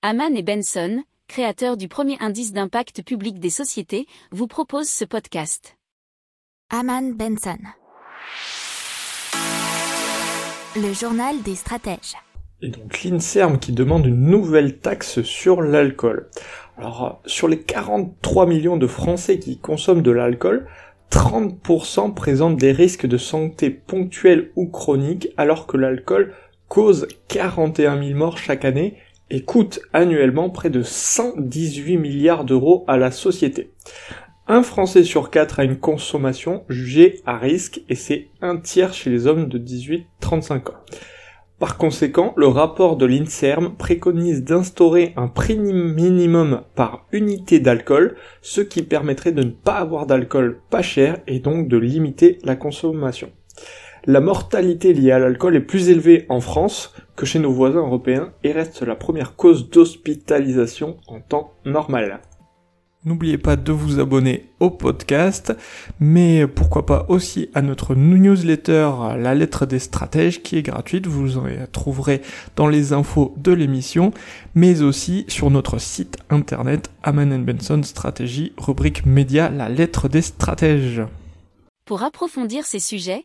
Haman et Benson, créateurs du premier indice d'impact public des sociétés, vous proposent ce podcast. Haman Benson. Le journal des stratèges. Et donc l'INSERM qui demande une nouvelle taxe sur l'alcool. Alors sur les 43 millions de Français qui consomment de l'alcool, 30% présentent des risques de santé ponctuels ou chroniques alors que l'alcool cause 41 000 morts chaque année et coûte annuellement près de 118 milliards d'euros à la société. Un Français sur quatre a une consommation jugée à risque et c'est un tiers chez les hommes de 18-35 ans. Par conséquent, le rapport de l'INSERM préconise d'instaurer un prix minimum par unité d'alcool, ce qui permettrait de ne pas avoir d'alcool pas cher et donc de limiter la consommation. La mortalité liée à l'alcool est plus élevée en France que chez nos voisins européens et reste la première cause d'hospitalisation en temps normal. N'oubliez pas de vous abonner au podcast, mais pourquoi pas aussi à notre newsletter La lettre des stratèges qui est gratuite, vous en trouverez dans les infos de l'émission, mais aussi sur notre site internet Aman Benson Stratégie, rubrique média La lettre des stratèges. Pour approfondir ces sujets,